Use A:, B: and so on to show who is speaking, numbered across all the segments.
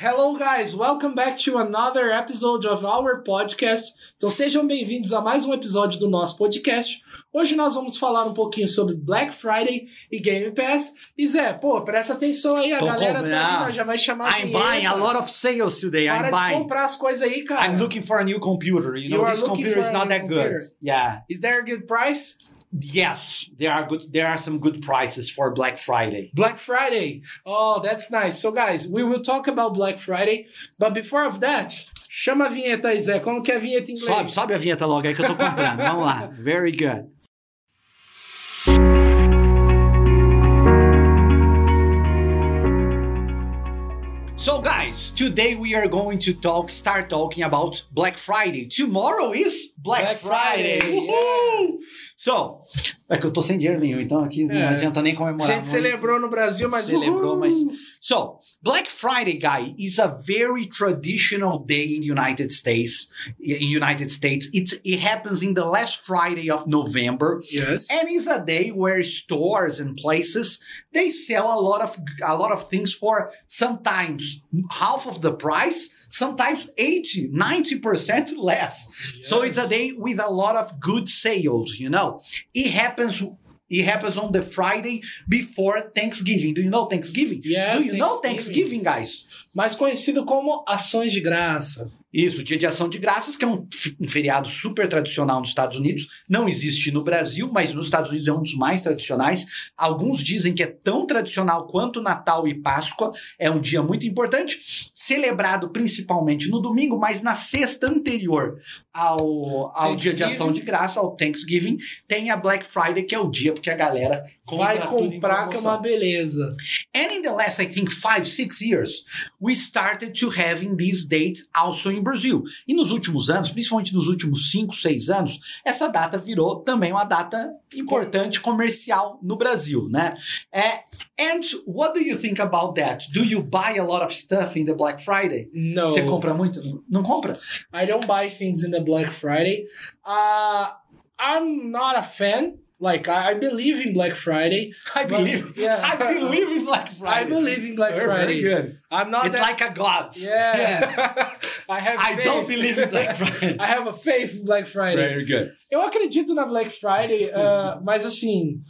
A: Hello, guys! Welcome back to another episode of our podcast. Então sejam bem-vindos a mais um episódio do nosso podcast. Hoje nós vamos falar um pouquinho sobre Black Friday e Game Pass. E Zé, pô, presta atenção aí, a
B: Tô
A: galera tá ali, já vai chamar a
B: I'm buying a lot of sales today.
A: Para
B: I'm
A: de
B: buying.
A: comprar as coisas aí, cara.
B: I'm looking for a new computer. You
A: You
B: know, this computer is not that good.
A: computer.
B: Yeah.
A: Is there a good price?
B: Yes, there are good. There are some good prices for Black Friday.
A: Black Friday. Oh, that's nice. So, guys, we will talk about Black Friday. But before of that, chama a vinheta aí, Zé. Como que é a vinheta em inglês?
B: Sobe, sobe a vinheta logo aí que eu tô comprando. Vamos lá. Very good. So guys, today we are going to talk start talking about Black Friday. Tomorrow is Black,
A: Black
B: Friday.
A: Friday,
B: Uhul! So, é que eu tô sem dinheiro nenhum, então aqui
A: É.
B: não adianta nem
A: A
B: comemorar.
A: gente
B: muito.
A: celebrou no Brasil, mas
B: Celebrou,
A: uhul!
B: mas- So, Black Friday, guy, is a very traditional day in the United States. In United States, it's, it happens in the last Friday of November,
A: Yes.
B: and it's a day where stores and places they sell a lot of a lot of things for sometimes half of the price, sometimes 80, 90% less. So it's a day with a lot of good sales, you know. It happens it happens on the Friday before Thanksgiving. Do you know Thanksgiving?
A: Yes,
B: Do you know
A: Thanksgiving.
B: Thanksgiving, guys?
A: Mais conhecido como ações de graça.
B: Isso, Dia de Ação de Graças, que é um, um feriado super tradicional nos Estados Unidos. Não existe no Brasil, mas nos Estados Unidos é um dos mais tradicionais. Alguns dizem que é tão tradicional quanto Natal e Páscoa. É um dia muito importante, celebrado principalmente no domingo, mas na sexta anterior ao, ao Dia de Ação de Graça, ao Thanksgiving, tem a Black Friday, que é o dia porque a galera
A: Vai
B: compra em
A: comprar que é uma beleza.
B: And in the last, I think, five, six years, we started to having this date also in Brazil. E nos últimos anos, principalmente nos últimos cinco, seis anos, essa data virou também uma data importante comercial no Brasil, né? É, and what do you think about that? Do you buy a lot of stuff in the Black Friday?
A: No.
B: Você compra muito? Não compra?
A: I don't buy things in the Black Friday. Uh, I'm not a fan. Like, I, I believe in Black Friday.
B: I believe.
A: yeah.
B: I believe in Black Friday.
A: I believe in Black Friday.
B: Very good.
A: I'm not
B: It's
A: that-
B: like a god.
A: Yeah. I have
B: I
A: faith.
B: don't believe in Black Friday.
A: I have a faith in Black Friday.
B: Very good.
A: Eu acredito na Black Friday, ah, mas assim,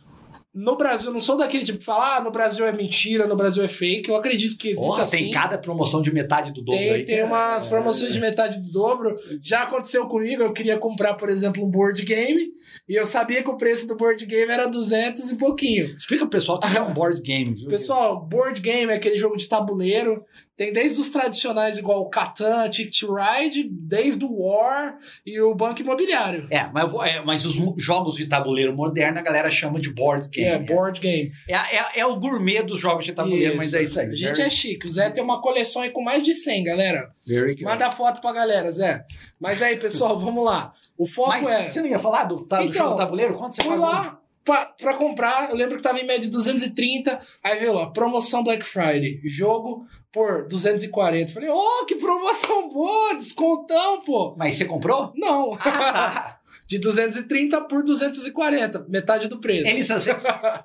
A: no Brasil, não sou daquele tipo que fala, ah, no Brasil é mentira, no Brasil é fake. Eu acredito que existe
B: Porra,
A: assim.
B: tem cada promoção de metade do dobro
A: Tem,
B: aí.
A: tem umas
B: É.
A: promoções de metade do dobro. Já aconteceu comigo, eu queria comprar, por exemplo, um board game, e eu sabia que o preço do board game era 200 e pouquinho.
B: Explica pro pessoal o que é um board game, viu?
A: Pessoal, board game é aquele jogo de tabuleiro. Tem desde os tradicionais, igual o Catan, Ticket to Ride, desde o War e o Banco Imobiliário.
B: É, mas, é, mas os jogos de tabuleiro moderno a galera chama de board game.
A: é, board game.
B: É, é- é o gourmet dos jogos de tabuleiro,
A: Isso.
B: mas é isso aí.
A: A gente é chique. O Zé tem uma coleção aí com mais de 100, galera.
B: Very good.
A: Manda foto pra galera, Zé. Mas aí, pessoal, vamos lá. O foco
B: Mas
A: é.
B: você não ia falar do, tá, do
A: Então,
B: jogo tabuleiro? Quanto você pagou?
A: lá pra, pra comprar, eu lembro que tava em média de 230, aí veio lá, promoção Black Friday, jogo por 240. Falei, oh, que promoção boa, descontão, pô.
B: Mas você comprou?
A: Não,
B: Ah, tá.
A: de 230 por 240, metade do preço.
B: Eles, assim,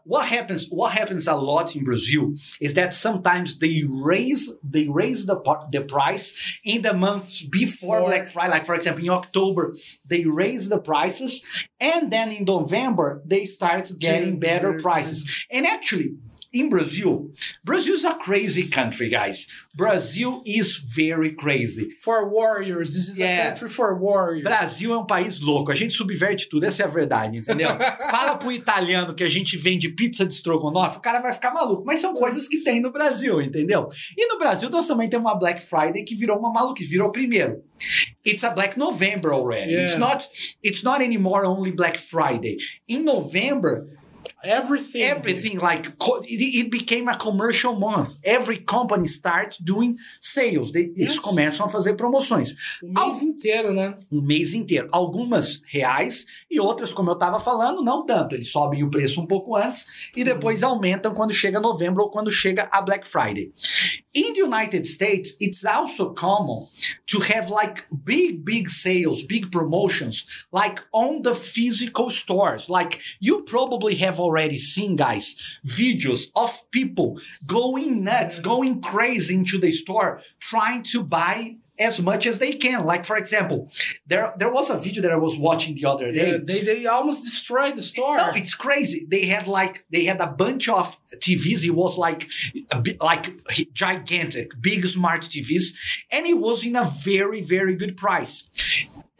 B: what happens? What happens a lot in Brazil is that sometimes they raise they raise the the price in the months before
A: For-
B: Black Friday. Like for example, in October they raise the prices, and then in November they start getting better prices. And actually. In Brazil, Brazil is a crazy country, guys. Brazil is very crazy.
A: For warriors, this is
B: Yeah.
A: a country for warriors.
B: Brasil é um país louco, a gente subverte tudo, essa é a verdade, entendeu? Fala pro italiano que a gente vende pizza de estrogonofe, o cara vai ficar maluco, mas são coisas que tem no Brasil, entendeu? E no Brasil nós também temos uma Black Friday que virou uma maluquice, virou primeiro. It's a Black November already.
A: Yeah.
B: It's not it's not anymore only Black Friday. In November,
A: Everything.
B: everything like it, became a commercial month. Every company starts doing sales. They- Eles
A: Yes.
B: começam a fazer promoções
A: O mês inteiro, né?
B: um mês inteiro. Algumas reais e outras, como eu estava falando, não tanto. Eles sobem o preço um pouco antes e depois aumentam quando chega novembro ou quando chega a Black Friday. In the United States, it's also common to have like big, big sales, big promotions, like on the physical stores. Like you probably have already seen, guys, videos of people going nuts, going crazy into the store, trying to buy as much as they can. Like for example, there there was a video that I was watching the other day.
A: Yeah, they they almost destroyed the store.
B: No, it's crazy. They had like they had a bunch of TVs. It was like a bit like gigantic, big smart TVs, and it was in a very very good price.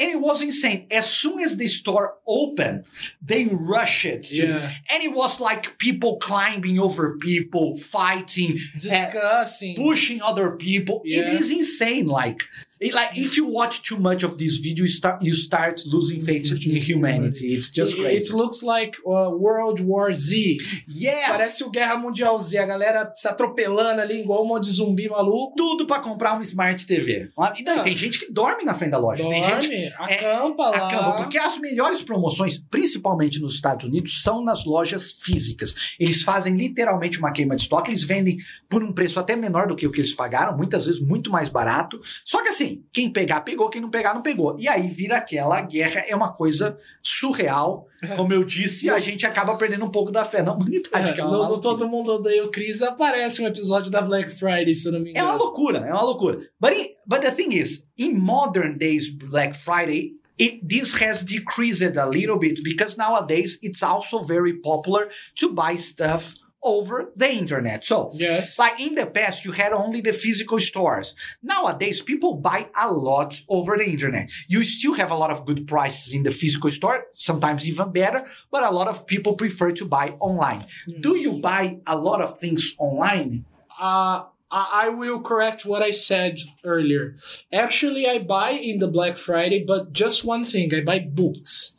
B: And it was insane. As soon as the store opened, they rushed it.
A: Yeah.
B: And it was like people climbing over people, fighting,
A: disgusting.
B: Eh, pushing other people. It
A: Yeah.
B: is insane. Like, it- like if you watch too much of this video, you start you start losing faith in humanity. It's just crazy.
A: It looks like uh, World War Z.
B: yes.
A: Parece o Guerra Mundial Z. A galera se atropelando ali, igual um monte de zumbi maluco.
B: tudo pra comprar um Smart TV. E daí,
A: Ah.
B: tem gente que dorme na frente da loja. Tem gente
A: Dorme, acampa lá.
B: acaba, porque as melhores promoções, principalmente nos Estados Unidos, são nas lojas físicas. Eles fazem literalmente uma queima de estoque, eles vendem por um preço até menor do que o que eles pagaram, muitas vezes muito mais barato. Só que assim, quem pegar, pegou, quem não pegar, não pegou. E aí vira aquela guerra, é uma coisa surreal. Como eu disse, a gente acaba perdendo um pouco da fé na humanidade.
A: É,
B: que é,
A: no, no. Todo Mundo Odeia o Chris aparece um episódio da Black Friday, se eu não me
B: É uma
A: engano.
B: loucura, é uma loucura. But, in- but the thing is, in modern days Black Friday, it, this has decreased a little bit because nowadays it's also very popular to buy stuff over the internet. So,
A: Yes.
B: like in the past, you had only the physical stores. Nowadays, people buy a lot over the internet. You still have a lot of good prices in the physical store, sometimes even better, but a lot of people prefer to buy online. Do you buy a lot of things online?
A: Uh, I I will correct what I said earlier. Actually, I buy in the Black Friday, but just one thing I buy books.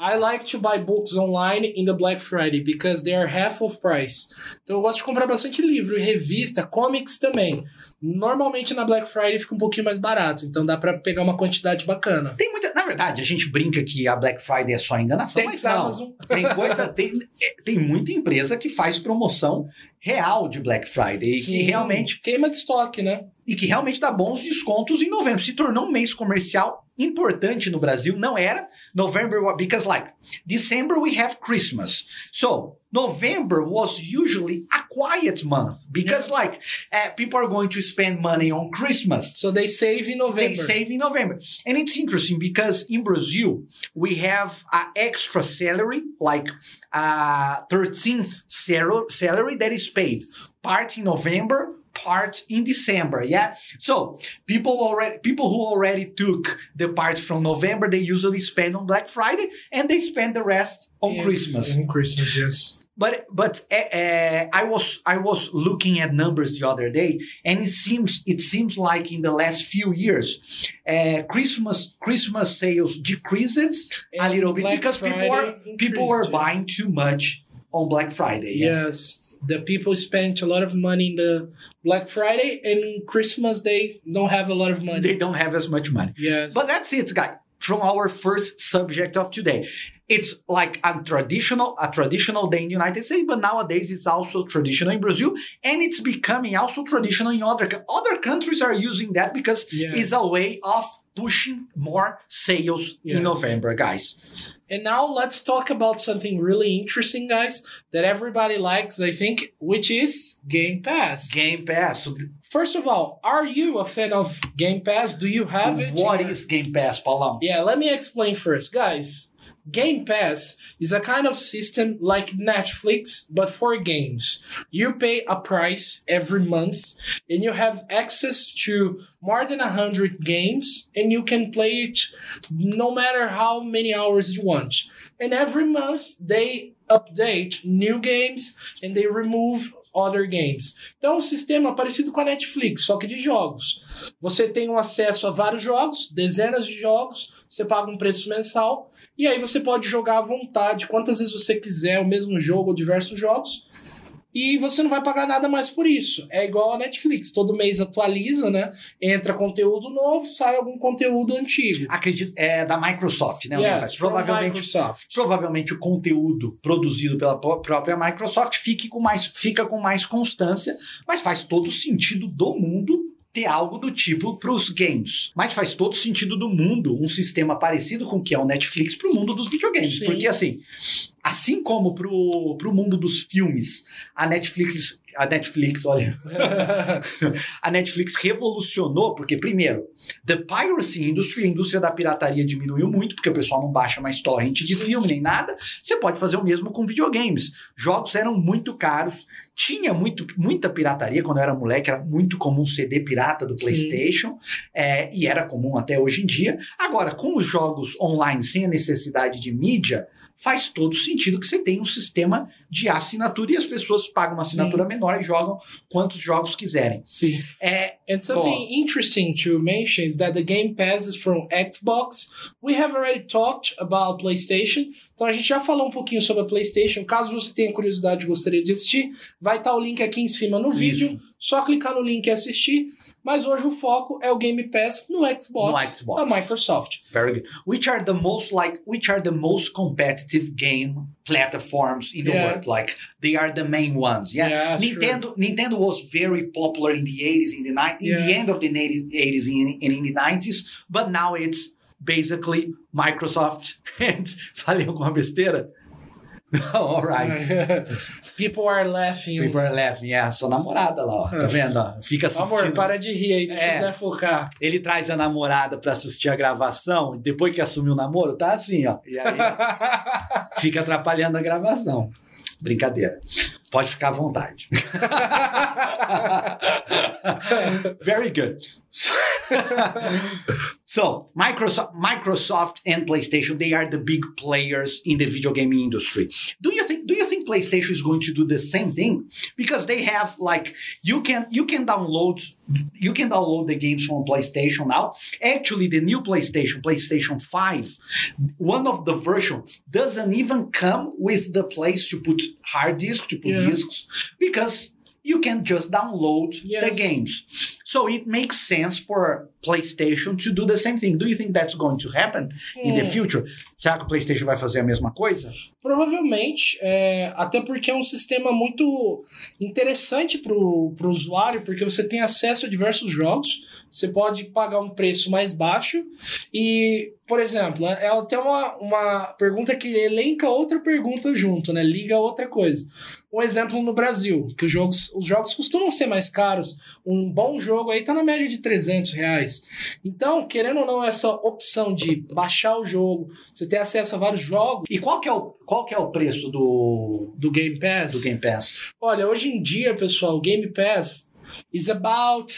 A: I like to buy books online in the Black Friday because they are half of price. Então eu gosto de comprar bastante livro revista, comics também. Normalmente na Black Friday fica um pouquinho mais barato, então dá pra pegar uma quantidade bacana.
B: Tem muita. Na verdade, a gente brinca que a Black Friday é só enganação,
A: Tem
B: mas não.
A: Amazon.
B: Tem coisa. Tem, tem muita empresa que faz promoção real de Black Friday e que
A: Sim,
B: realmente
A: queima de estoque, né?
B: e que realmente dá bons descontos em novembro. Se tornou um mês comercial importante no Brasil. Não era. November, because like December we have Christmas. So November was usually a quiet month because like uh, people are going to spend money on Christmas.
A: So they save in November.
B: They save in November. And it's interesting because in Brazil, we have an extra salary, like a 13th salary that is paid part in November, part in December. Yeah. So people already people who already took the part from November, they usually spend on Black Friday and they spend the rest on
A: Yeah,
B: Christmas.
A: On Christmas, yes.
B: But but uh, I was I was looking at numbers the other day, and it seems it seems like in the last few years, uh, Christmas Christmas sales decreased a little bit
A: Black
B: because people are people were buying too much on Black Friday. yeah.
A: Yes. The people spent a lot of money in the Black Friday and Christmas they don't have a lot of money.
B: They don't have as much money.
A: yes.
B: But that's it, guys. From our first subject of today, it's like a traditional a traditional day in the United States, but nowadays it's also traditional in Brazil, and it's becoming also traditional in other other countries are using that because
A: Yes.
B: it's a way of pushing more sales
A: Yes.
B: in November, guys.
A: and now let's talk about something really interesting, guys, that everybody likes, I think, which is Game Pass.
B: Game Pass.
A: First of all, are you a fan of Game Pass? Do you have it?
B: What is Game Pass, Paulão?
A: Yeah, let me explain first. Guys, Game Pass is a kind of system like Netflix, but for games. You pay a price every month and you have access to more than 100 games and you can play it no matter how many hours you want. And every month they update new games and they remove other games. Então, é um sistema parecido com a Netflix, só que de jogos. Você tem um acesso a vários jogos, dezenas de jogos, você paga um preço mensal, e aí você pode jogar à vontade, quantas vezes você quiser, o mesmo jogo ou diversos jogos. E você não vai pagar nada mais por isso. É igual a Netflix, todo mês atualiza, né? Entra conteúdo novo, sai algum conteúdo antigo.
B: Acredito, é da Microsoft, né?
A: Yes,
B: provavelmente,
A: Microsoft.
B: provavelmente o conteúdo produzido pela pró- própria Microsoft fique com mais, fica com mais constância, mas faz todo sentido do mundo ter algo do tipo para os games. Mas faz todo sentido do mundo um sistema parecido com o que é o Netflix para o mundo dos videogames.
A: Sim.
B: Porque assim, assim como para o mundo dos filmes, a Netflix, a Netflix, olha, a Netflix revolucionou, porque, primeiro, the piracy industry, a indústria da pirataria diminuiu muito, porque o pessoal não baixa mais torrent de filme nem nada. Você pode fazer o mesmo com videogames. Jogos eram muito caros, tinha muito, muita pirataria quando eu era moleque, era muito comum CD pirata do. PlayStation, é, e era comum até hoje em dia. Agora, com os jogos online sem a necessidade de mídia, faz todo sentido que você tenha um sistema de assinatura e as pessoas pagam uma assinatura menor e jogam quantos jogos quiserem.
A: Sim.
B: É,
A: And something interesting to mention is that the Game Pass is from Xbox. We have already talked about PlayStation. Então a gente já falou um pouquinho sobre a PlayStation. Caso você tenha curiosidade e gostaria de assistir, vai estar o link aqui em cima no vídeo.
B: Isso.
A: Só clicar no link e assistir. Mas hoje o foco é o Game Pass no Xbox,
B: No Xbox.
A: da Microsoft.
B: Very good. Which are the most like which are the most competitive game platforms in the
A: Yeah.
B: world? Like they are the main ones. Yeah.
A: Yeah, sure.
B: Nintendo Nintendo was very popular in the 80s, in the ni- in the
A: Yeah.
B: end of the 80s and in, in the 90s, but now it's basically Microsoft and falei alguma besteira? All right.
A: People are laughing.
B: People are laughing. Yeah, sua namorada lá, ó. Tá vendo? ó? Fica assistindo.
A: Amor, para de rir aí, deixa
B: É.
A: Zé focar.
B: Ele traz a namorada pra assistir a gravação, depois que assumiu o namoro, tá assim, ó. E aí fica atrapalhando a gravação. Brincadeira. Pode ficar à vontade. Very good. So, so, Microsoft, Microsoft and PlayStation, they are the big players in the video gaming industry. Do you PlayStation is going to do the same thing? Because they have like you can you can download you can download the games from PlayStation now. Actually, the new PlayStation, PlayStation 5, one of the versions doesn't even come with the place to put hard disk, to put
A: Yeah.
B: discs, because you can just download the games. So it makes sense for PlayStation to do the same thing. Do you think that's going to happen in the
A: Hum.
B: future? Será que o PlayStation vai fazer a mesma coisa?
A: Provavelmente, é, até porque é um sistema muito interessante para o usuário, porque você tem acesso a diversos jogos, você pode pagar um preço mais baixo e, por exemplo, é é até uma, uma pergunta que elenca outra pergunta junto, né? Liga a outra coisa. Um exemplo no Brasil, que os jogos, os jogos costumam ser mais caros, um bom jogo aí tá na média de 300 reais. Então, querendo ou não, essa opção de baixar o jogo, você ter acesso a vários jogos
B: E qual que é o, qual que é o preço do,
A: do Game Pass.
B: do Game Pass?
A: Olha, hoje em dia, pessoal, o Game Pass is about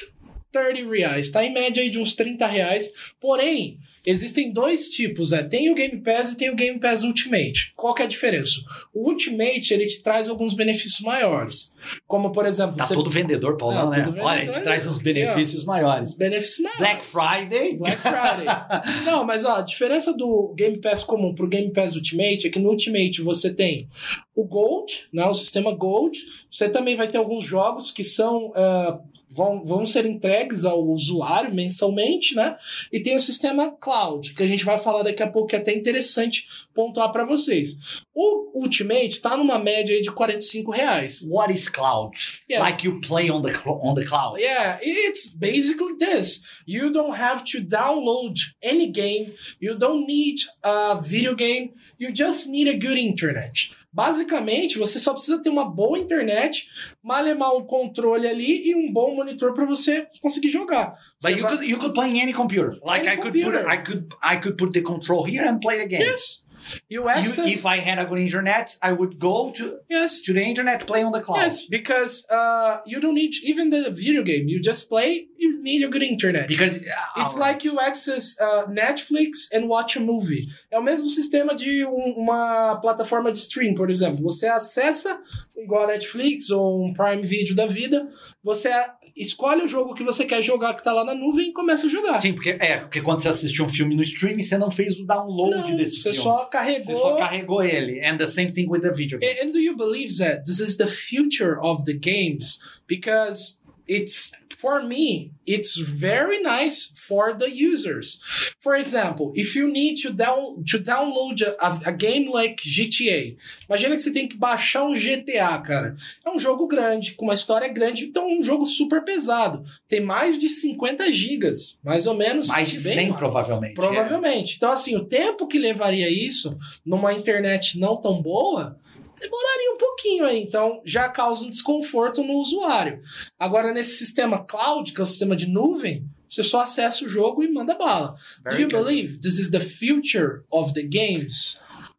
A: 30 reais. Tá em média aí de uns 30 reais. Porém, existem dois tipos. É. Tem o Game Pass e tem o Game Pass Ultimate. Qual que é a diferença? O Ultimate, ele te traz alguns benefícios maiores. Como, por exemplo...
B: Tá
A: você-
B: todo vendedor, Paulão,
A: Ah,
B: né?
A: todo
B: Olha,
A: vendedor,
B: ele traz uns
A: aqui,
B: benefícios maiores.
A: Benefícios maiores.
B: Black Friday.
A: Black Friday. Não, mas ó, a diferença do Game Pass comum pro Game Pass Ultimate é que no Ultimate você tem o Gold, né, o sistema Gold. Você também vai ter alguns jogos que são ah, vão, vão ser entregues ao usuário mensalmente, né? E tem o sistema Cloud, que a gente vai falar daqui a pouco, que é até interessante pontuar para vocês. O Ultimate está numa média aí de 45 reais.
B: What is cloud?
A: Yes.
B: Like you play on the on the cloud.
A: Yeah, it's basically this. You don't have to download any game. You don't need a video game. You just need a good internet. Basicamente, você só precisa ter uma boa internet, malemar um controle ali e um bom monitor para você conseguir jogar.
B: But
A: Você
B: you
A: vai-
B: could you could play any computer. Like
A: Any
B: I could put
A: computer.
B: I could I could put the control here and play the game.
A: Yes. You
B: You-
A: access.
B: if I had a good internet, I would go to
A: yes.
B: to the internet play on the cloud.
A: Yes, because uh, you don't need even the video game. You just play. You need a good internet.
B: Because uh,
A: It's
B: alright.
A: like you access uh, Netflix and watch a movie. É o mesmo sistema de um- uma plataforma de stream, por exemplo. Você acessa, igual a Netflix ou um Prime Video da vida, você escolhe o jogo que você quer jogar que tá lá na nuvem e começa a jogar.
B: Sim, porque é, porque quando você assistiu um filme no streaming, você não fez o download
A: Não,
B: desse
A: você
B: filme.
A: só carregou.
B: Você só carregou ele. And the same thing with the video game.
A: And do you believe that this is the future of the games? Because it's for me, it's very nice for the users. For example, if you need to down to download a, a game like GTA, imagina que você tem que baixar um GTA, cara. É um jogo grande, com uma história grande, então é um jogo super pesado. Tem mais de 50 gigas, mais ou menos.
B: Mais de
A: bem
B: 100,
A: mais.
B: provavelmente.
A: Provavelmente. Então, assim, o tempo que levaria isso numa internet não tão boa demoraria um pouquinho aí. Então, já causa um desconforto no usuário. Agora, nesse sistema cloud, que é o sistema de nuvem, você só acessa o jogo e manda bala.
B: Very
A: Do you
B: good.
A: believe this is the future of the games?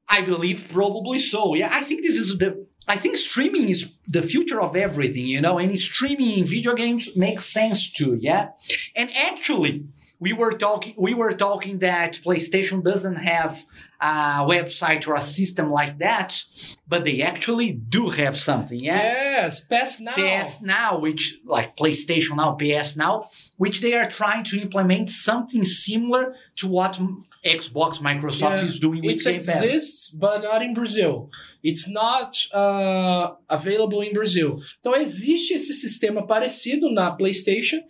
B: I believe probably so. Yeah, I think this is the. I think streaming is the future of everything, you know, and streaming in video games makes sense too, yeah. And actually, we were talking. We were talking that PlayStation doesn't have a website or a system like that, but they actually do have something, yeah.
A: Yes, pass now.
B: PS Now, which like PlayStation Now, PS Now, which they are trying to implement something similar to what Xbox, Microsoft
A: Yeah.
B: is doing with
A: It
B: Game Pass.
A: exists, but not in Brazil. It's not uh, available in Brazil. Então existe esse sistema parecido na PlayStation,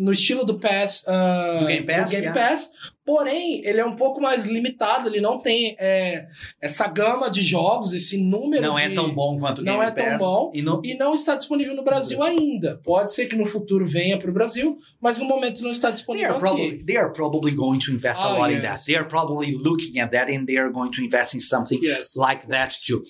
A: no estilo do Pass, uh,
B: Do Game Pass,
A: Game
B: yeah.
A: Pass. Porém, ele é um pouco mais limitado. Ele não tem é, essa gama de jogos, esse número.
B: Não é
A: de-
B: tão bom quanto o
A: não
B: Game
A: é tão bom.
B: E não,
A: E não está disponível no Brasil ainda. Pode ser que no futuro venha para o Brasil, mas no momento não está
B: they
A: disponível
B: are
A: aqui.
B: probably they are probably going to invest a
A: Ah,
B: lot in
A: yes.
B: that. They are probably looking at that and they are going to invest in something
A: Yes.
B: like that too.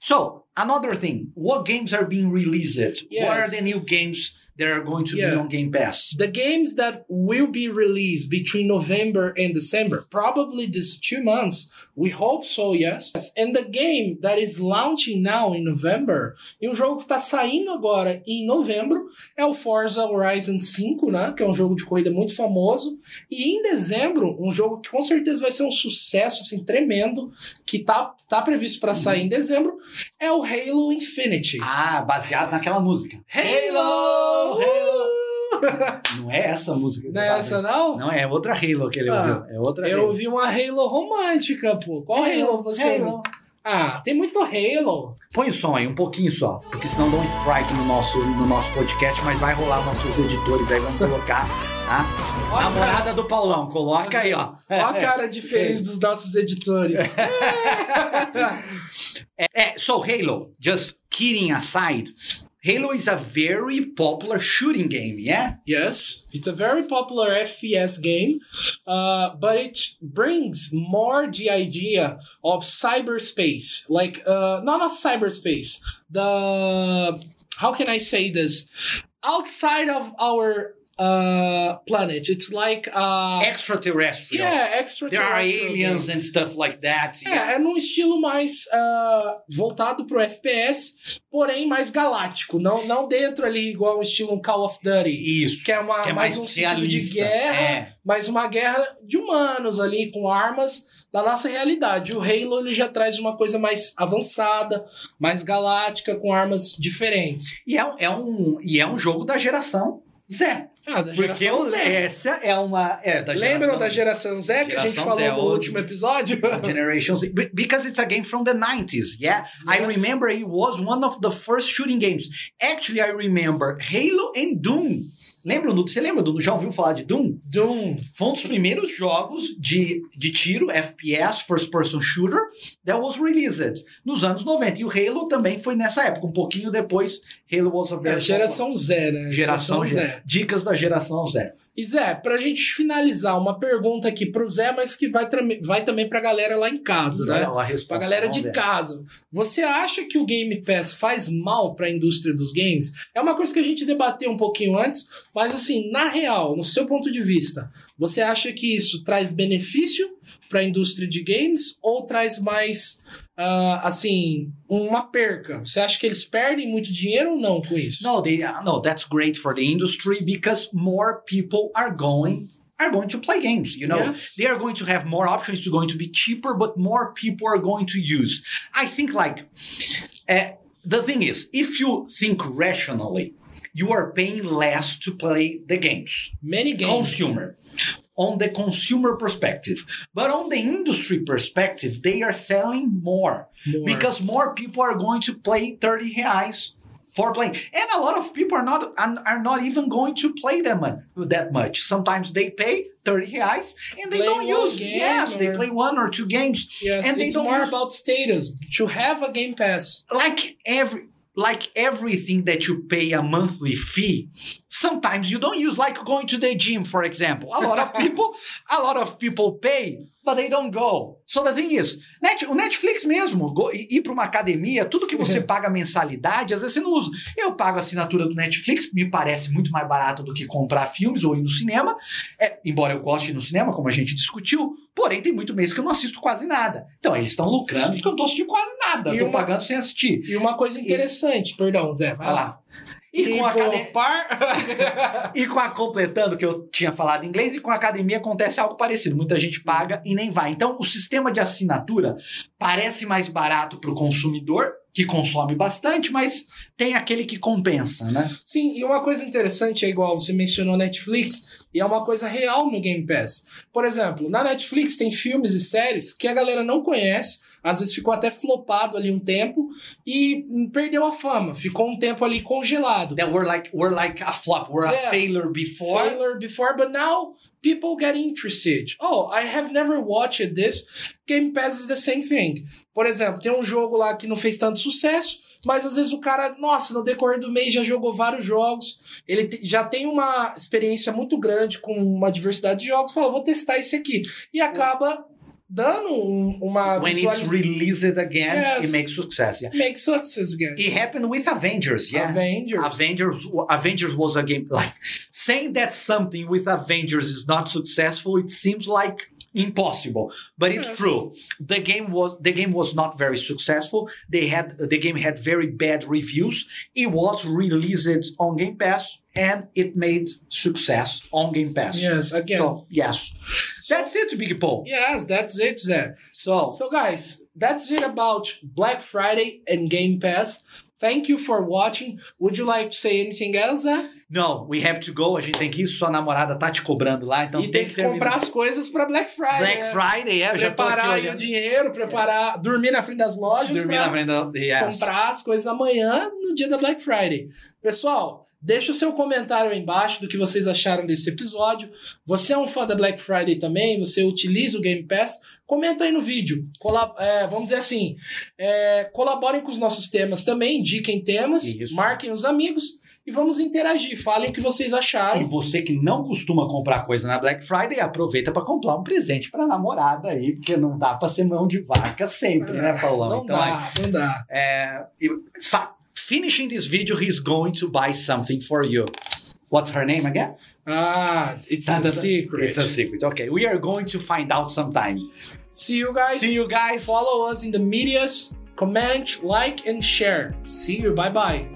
B: So another thing, what games are being released? What are
A: Yes.
B: the new games that are going to be
A: Yeah.
B: on Game Pass?
A: The games that will be released between November and December, probably these two months, we hope so, yes. And the game that is launching now in November, e um jogo que está saindo agora em novembro, é o Forza Horizon 5, né? Que é um jogo de corrida muito famoso. E em dezembro, um jogo que com certeza vai ser um sucesso assim, tremendo, que tá, tá previsto para sair em dezembro, é o Halo Infinity.
B: Ah, baseado naquela música.
A: Halo!
B: Halo! Não é essa a música.
A: Não é
B: tava
A: essa, não?
B: Não é outra Halo que ele
A: Ah,
B: ouviu. É outra
A: Eu
B: Halo.
A: ouvi uma Halo romântica, pô. Qual Halo, você ouviu?
B: Halo.
A: Ah, tem muito Halo.
B: Põe o som aí, um pouquinho só. Porque senão dá um strike no nosso, no nosso podcast, mas vai rolar nossos editores aí, vão colocar, tá?
A: Ó a cara-
B: Namorada do Paulão, coloca aí, ó.
A: ó a cara de feliz dos nossos editores.
B: É, so Halo, just kidding aside, Halo is a very popular shooting game, yeah?
A: yes, it's a very popular FPS game, uh, but it brings more the idea of cyberspace. Like, uh, not a cyberspace, the. How can I say this? Outside of our uh, planet, it's like. Uh,
B: Extraterrestrial.
A: yeah, extra.
B: There are aliens and stuff like that.
A: É, é num estilo mais ah, voltado pro FPS, porém mais galáctico. Não, não dentro ali igual o estilo um Call of Duty,
B: Isso.
A: que é, uma,
B: que é
A: mais,
B: mais
A: um sentido de guerra,
B: É.
A: mas uma guerra de humanos ali, com armas da nossa realidade. O Halo ele já traz uma coisa mais avançada, mais galáctica, com armas diferentes.
B: E é, um- é um, e é um jogo da geração Z.
A: Ah, da
B: Porque
A: geração Z.
B: essa é uma. É, da
A: Lembram
B: geração
A: da geração Z que a gente falou
B: Z,
A: no
B: o-
A: último episódio?
B: Generation Z. Be- Because it's a game from the 90s, yeah? I
A: Yes.
B: remember it was one of the first shooting games. Actually, I remember Halo and Doom. Lembra, Nuno? Você lembra, Nuno? Já ouviu falar de Doom?
A: Doom.
B: Foi um dos primeiros jogos de, de tiro, FPS, First Person Shooter, that was released nos anos 90. E o Halo também foi nessa época. Um pouquinho depois, Halo was a
A: É,
B: very
A: geração Z, né?
B: Geração Z. Dicas da geração Z.
A: E Zé, pra gente finalizar, uma pergunta aqui pro Zé, mas que vai, vai também pra galera lá em casa, né?
B: Lá a
A: galera de casa. Você acha que o Game Pass faz mal pra indústria dos games? É uma coisa que a gente debateu um pouquinho antes, mas assim, na real, no seu ponto de vista, você acha que isso traz benefício pra indústria de games ou traz mais, ah, assim, uma perca? Você acha que eles perdem muito dinheiro ou não com isso?
B: No, they, uh, no, that's great for the industry because more people are going are going to play games. You know,
A: Yes.
B: they are going to have more options. To going to be cheaper, but more people are going to use. I think like uh, the thing is, if you think rationally, you are paying less to play the games.
A: Many games.
B: Consumer. On the consumer perspective. But on the industry perspective, they are selling more.
A: More.
B: because more people are going to play 30 reais for playing and a lot of people are not are not even going to play them that much sometimes they pay 30 reais and they
A: Play
B: don't use yes they play one or two games
A: Yes,
B: and they
A: it's
B: don't
A: more
B: use-
A: about status. To have a Game Pass.
B: like every like everything that you pay a monthly fee sometimes you don't use like going to the gym for example. A lot of people a lot of people pay but they don't go. So the thing is Net, o Netflix mesmo go, ir para uma academia tudo que você paga mensalidade às vezes você não usa. Eu pago a assinatura do Netflix me parece muito mais barato do que comprar filmes ou ir no cinema. É, embora eu goste de ir no cinema como a gente discutiu porém tem muito mês que eu não assisto quase nada. Então eles estão lucrando porque eu não tô assistindo quase nada.
A: E uma-
B: pagando sem assistir.
A: E uma coisa interessante, perdão, Zé, vai
B: Vai
A: lá.
B: lá. E com, a
A: Tipo,
B: academia, e com a completando que eu tinha falado em inglês, e com a academia acontece algo parecido. Muita gente paga e nem vai. Então, o sistema de assinatura parece mais barato para o consumidor, que consome bastante, mas tem aquele que compensa, né?
A: Sim, e uma coisa interessante é igual você mencionou Netflix, e é uma coisa real no Game Pass. Por exemplo, na Netflix tem filmes e séries que a galera não conhece, às vezes ficou até flopado ali um tempo e perdeu a fama, ficou um tempo ali congelado.
B: That we're like we're like a flop, we're a
A: Yeah.
B: failure before.
A: Failure before, but now people get interested. Oh, I have never watched this. Game Pass is the same thing. Por exemplo, tem um jogo lá que não fez tanto sucesso, mas às vezes o cara, nossa, no decorrer do mês já jogou vários jogos, ele já tem uma experiência muito grande com uma diversidade de jogos, fala, vou testar esse aqui. E acaba dando um- uma
B: When it's released again,
A: Yes.
B: it makes success. Yeah.
A: Make success again.
B: It happened with Avengers, yeah.
A: Avengers.
B: Avengers Avengers was a game like saying that something with Avengers is not successful it seems like impossible but it's
A: Yes.
B: true the game was the game was not very successful they had the game had very bad reviews it was released on game pass and it made success on game pass
A: Yes, again.
B: so yes that's it big paul
A: Yes, that's it, Zé.
B: so
A: So, guys, that's it about Black Friday and Game Pass. Thank you for watching. Would you like to say anything else,
B: no we have to go a gente tem que ir sua namorada tá te cobrando lá então
A: e
B: tem
A: tem
B: que
A: que comprar as coisas para Black Friday.
B: Black
A: né?
B: Friday é eu já tô aqui
A: Preparar aí o dinheiro, preparar, dormir na frente das lojas
B: dormir na frente da yes.
A: comprar as coisas amanhã no dia da Black Friday. Pessoal, deixa o seu comentário aí embaixo do que vocês acharam desse episódio. Você é um fã da Black Friday também? Você utiliza o Game Pass? Comenta aí no vídeo. Cola- é, vamos dizer assim, é, colaborem com os nossos temas também, indiquem temas,
B: Isso.
A: marquem os amigos e vamos interagir. Falem o que vocês
B: E
A: acharam.
B: você que não costuma comprar coisa na Black Friday, aproveita para comprar um presente para namorada aí, porque não dá para ser mão de vaca sempre, né, Paulão?
A: Não
B: então,
A: dá, não dá.
B: é, finishing this video, he's going to buy something for you. What's her name again?
A: Ah, it's a
B: tá.
A: secret.
B: It's a secret. Okay, we are going to find out sometime.
A: See you guys.
B: See you guys.
A: Follow us in the medias. Comment, like, and share. See you. Bye bye.